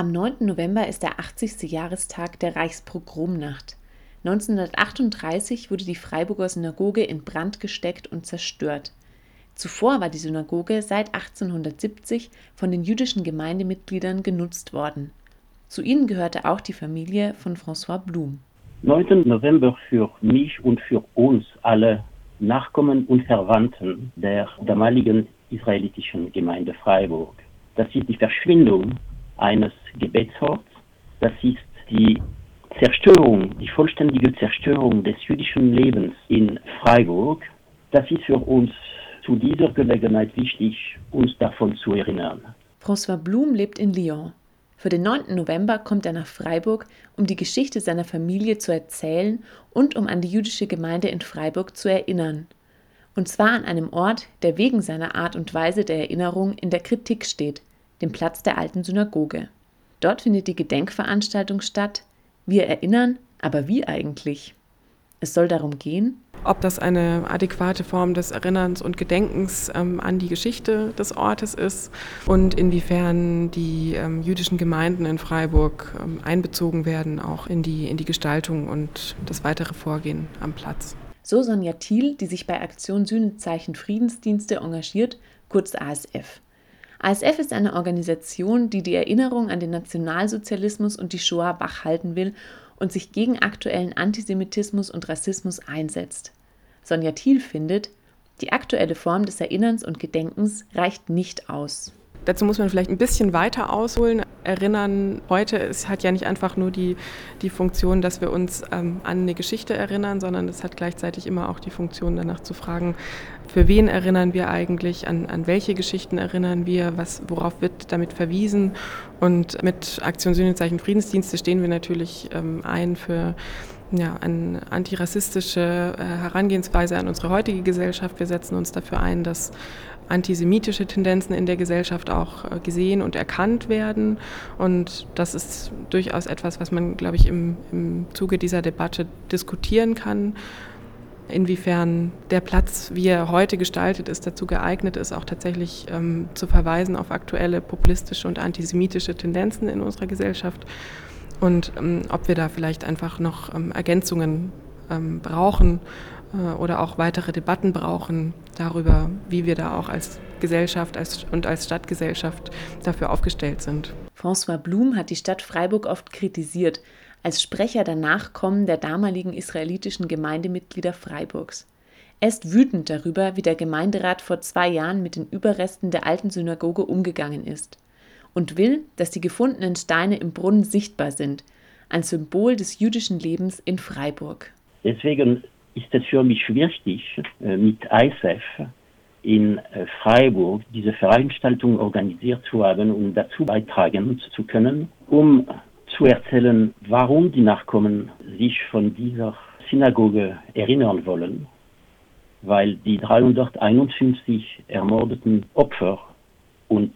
Am 9. November ist der 80. Jahrestag der Reichspogromnacht. 1938 wurde die Freiburger Synagoge in Brand gesteckt und zerstört. Zuvor war die Synagoge seit 1870 von den jüdischen Gemeindemitgliedern genutzt worden. Zu ihnen gehörte auch die Familie von François Blum. 9. November für mich und für uns alle Nachkommen und Verwandten der damaligen israelitischen Gemeinde Freiburg. Das ist die Verschwindung eines Gebetsorts. Das ist die Zerstörung, die vollständige Zerstörung des jüdischen Lebens in Freiburg. Das ist für uns zu dieser Gelegenheit wichtig, uns davon zu erinnern. François Blum lebt in Lyon. Für den 9. November kommt er nach Freiburg, um die Geschichte seiner Familie zu erzählen und um an die jüdische Gemeinde in Freiburg zu erinnern. Und zwar an einem Ort, der wegen seiner Art und Weise der Erinnerung in der Kritik steht, dem Platz der alten Synagoge. Dort findet die Gedenkveranstaltung statt. Wir erinnern, aber wie eigentlich? Es soll darum gehen, ob das eine adäquate Form des Erinnerns und Gedenkens ähm, an die Geschichte des Ortes ist und inwiefern die ähm, jüdischen Gemeinden in Freiburg ähm, einbezogen werden, auch in die, in die Gestaltung und das weitere Vorgehen am Platz. So Sonja Thiel, die sich bei Aktion Sühnezeichen Friedensdienste engagiert, kurz ASF. ASF ist eine Organisation, die die Erinnerung an den Nationalsozialismus und die Shoah wachhalten will und sich gegen aktuellen Antisemitismus und Rassismus einsetzt. Sonja Thiel findet, die aktuelle Form des Erinnerns und Gedenkens reicht nicht aus. Dazu muss man vielleicht ein bisschen weiter ausholen. Erinnern heute ist, hat ja nicht einfach nur die, die Funktion, dass wir uns ähm, an eine Geschichte erinnern, sondern es hat gleichzeitig immer auch die Funktion, danach zu fragen, für wen erinnern wir eigentlich, an, an welche Geschichten erinnern wir, was, worauf wird damit verwiesen. Und mit Aktion Sühnezeichen Friedensdienste stehen wir natürlich ähm, ein für ja, eine antirassistische äh, Herangehensweise an unsere heutige Gesellschaft. Wir setzen uns dafür ein, dass antisemitische Tendenzen in der Gesellschaft auch äh, gesehen und erkannt werden. Und das ist durchaus etwas, was man, glaube ich, im, im Zuge dieser Debatte diskutieren kann. Inwiefern der Platz, wie er heute gestaltet ist, dazu geeignet ist, auch tatsächlich ähm, zu verweisen auf aktuelle populistische und antisemitische Tendenzen in unserer Gesellschaft und ähm, ob wir da vielleicht einfach noch ähm, Ergänzungen ähm, brauchen äh, oder auch weitere Debatten brauchen darüber, wie wir da auch als Gesellschaft als, und als Stadtgesellschaft dafür aufgestellt sind. François Blum hat die Stadt Freiburg oft kritisiert, als Sprecher der Nachkommen der damaligen israelitischen Gemeindemitglieder Freiburgs. Er ist wütend darüber, wie der Gemeinderat vor zwei Jahren mit den Überresten der alten Synagoge umgegangen ist und will, dass die gefundenen Steine im Brunnen sichtbar sind, ein Symbol des jüdischen Lebens in Freiburg. Deswegen ist es für mich wichtig, äh, mit ISF in äh, Freiburg diese Veranstaltung organisiert zu haben und dazu beitragen zu können, um zu erzählen, warum die Nachkommen sich von dieser Synagoge erinnern wollen, weil die 351 ermordeten Opfer und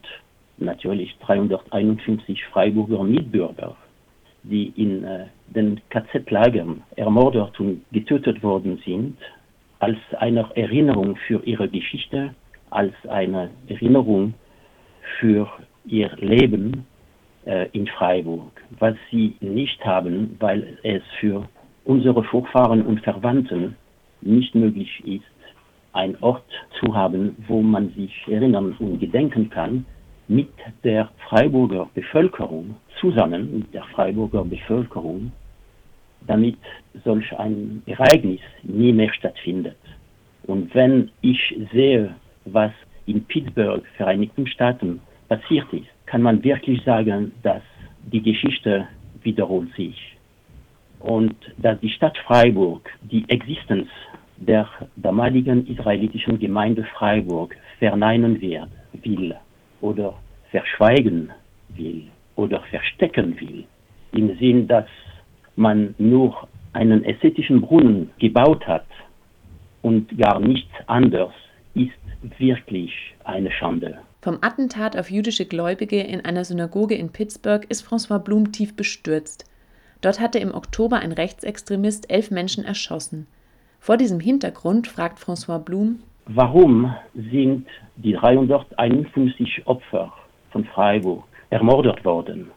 natürlich 351 Freiburger Mitbürger die in äh, den KZ-Lagern ermordet und getötet worden sind, als eine Erinnerung für ihre Geschichte, als eine Erinnerung für ihr Leben in Freiburg, was sie nicht haben, weil es für unsere Vorfahren und Verwandten nicht möglich ist, einen Ort zu haben, wo man sich erinnern und gedenken kann, mit der Freiburger Bevölkerung zusammen, mit der Freiburger Bevölkerung, damit solch ein Ereignis nie mehr stattfindet. Und wenn ich sehe, was in Pittsburgh, Vereinigten Staaten, passiert ist, kann man wirklich sagen, dass die Geschichte wiederholt sich. Und dass die Stadt Freiburg die Existenz der damaligen israelitischen Gemeinde Freiburg verneinen wird, will oder verschweigen will oder verstecken will, im Sinn, dass man nur einen ästhetischen Brunnen gebaut hat und gar nichts anderes, ist wirklich eine Schande. Vom Attentat auf jüdische Gläubige in einer Synagoge in Pittsburgh ist François Blum tief bestürzt. Dort hatte im Oktober ein Rechtsextremist elf Menschen erschossen. Vor diesem Hintergrund fragt François Blum, Warum sind die 351 Opfer von Freiburg ermordet worden?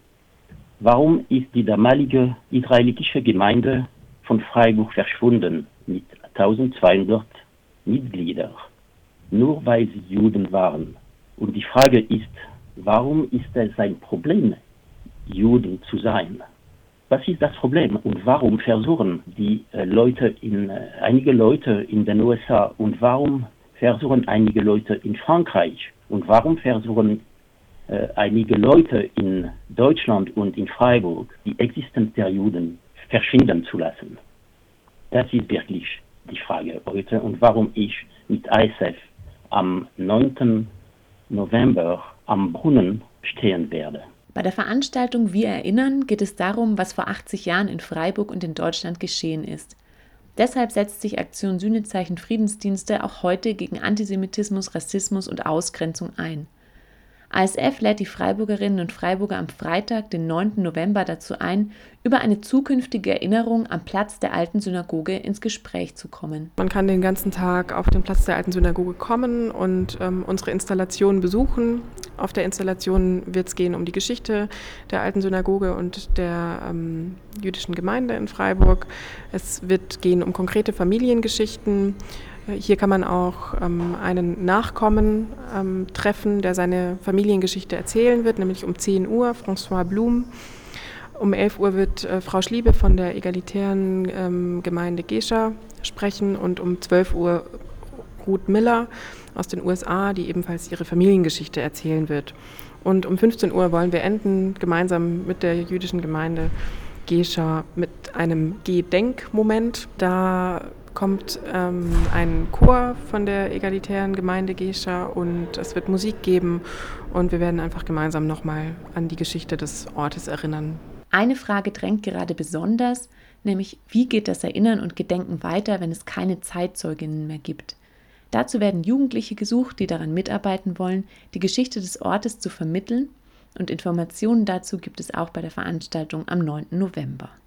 Warum ist die damalige israelitische Gemeinde von Freiburg verschwunden mit 1200 Mitgliedern, nur weil sie Juden waren? Und die Frage ist, warum ist es ein Problem, Juden zu sein? Was ist das Problem und warum versuchen die äh, Leute in, äh, einige Leute in den USA und warum versuchen einige Leute in Frankreich und warum versuchen äh, einige Leute in Deutschland und in Freiburg die Existenz der Juden verschwinden zu lassen. Das ist wirklich die Frage heute und warum ich mit ISF am 9. November am Brunnen stehen werde. Bei der Veranstaltung Wir erinnern geht es darum, was vor 80 Jahren in Freiburg und in Deutschland geschehen ist. Deshalb setzt sich Aktion Sühnezeichen Friedensdienste auch heute gegen Antisemitismus, Rassismus und Ausgrenzung ein. ASF lädt die Freiburgerinnen und Freiburger am Freitag, den 9. November dazu ein, über eine zukünftige Erinnerung am Platz der alten Synagoge ins Gespräch zu kommen. Man kann den ganzen Tag auf den Platz der alten Synagoge kommen und ähm, unsere Installation besuchen. Auf der Installation wird es gehen um die Geschichte der alten Synagoge und der ähm, jüdischen Gemeinde in Freiburg. Es wird gehen um konkrete Familiengeschichten. Hier kann man auch ähm, einen Nachkommen ähm, treffen, der seine Familiengeschichte erzählen wird, nämlich um 10 Uhr, François Blum. Um 11 Uhr wird äh, Frau Schliebe von der egalitären ähm, Gemeinde Gescha sprechen und um 12 Uhr Ruth Miller aus den USA, die ebenfalls ihre Familiengeschichte erzählen wird. Und um 15 Uhr wollen wir enden, gemeinsam mit der jüdischen Gemeinde Gescha, mit einem Gedenkmoment. Da kommt ähm, ein Chor von der egalitären Gemeinde Gescha und es wird Musik geben und wir werden einfach gemeinsam nochmal an die Geschichte des Ortes erinnern. Eine Frage drängt gerade besonders, nämlich wie geht das Erinnern und Gedenken weiter, wenn es keine Zeitzeuginnen mehr gibt? Dazu werden Jugendliche gesucht, die daran mitarbeiten wollen, die Geschichte des Ortes zu vermitteln und Informationen dazu gibt es auch bei der Veranstaltung am 9. November.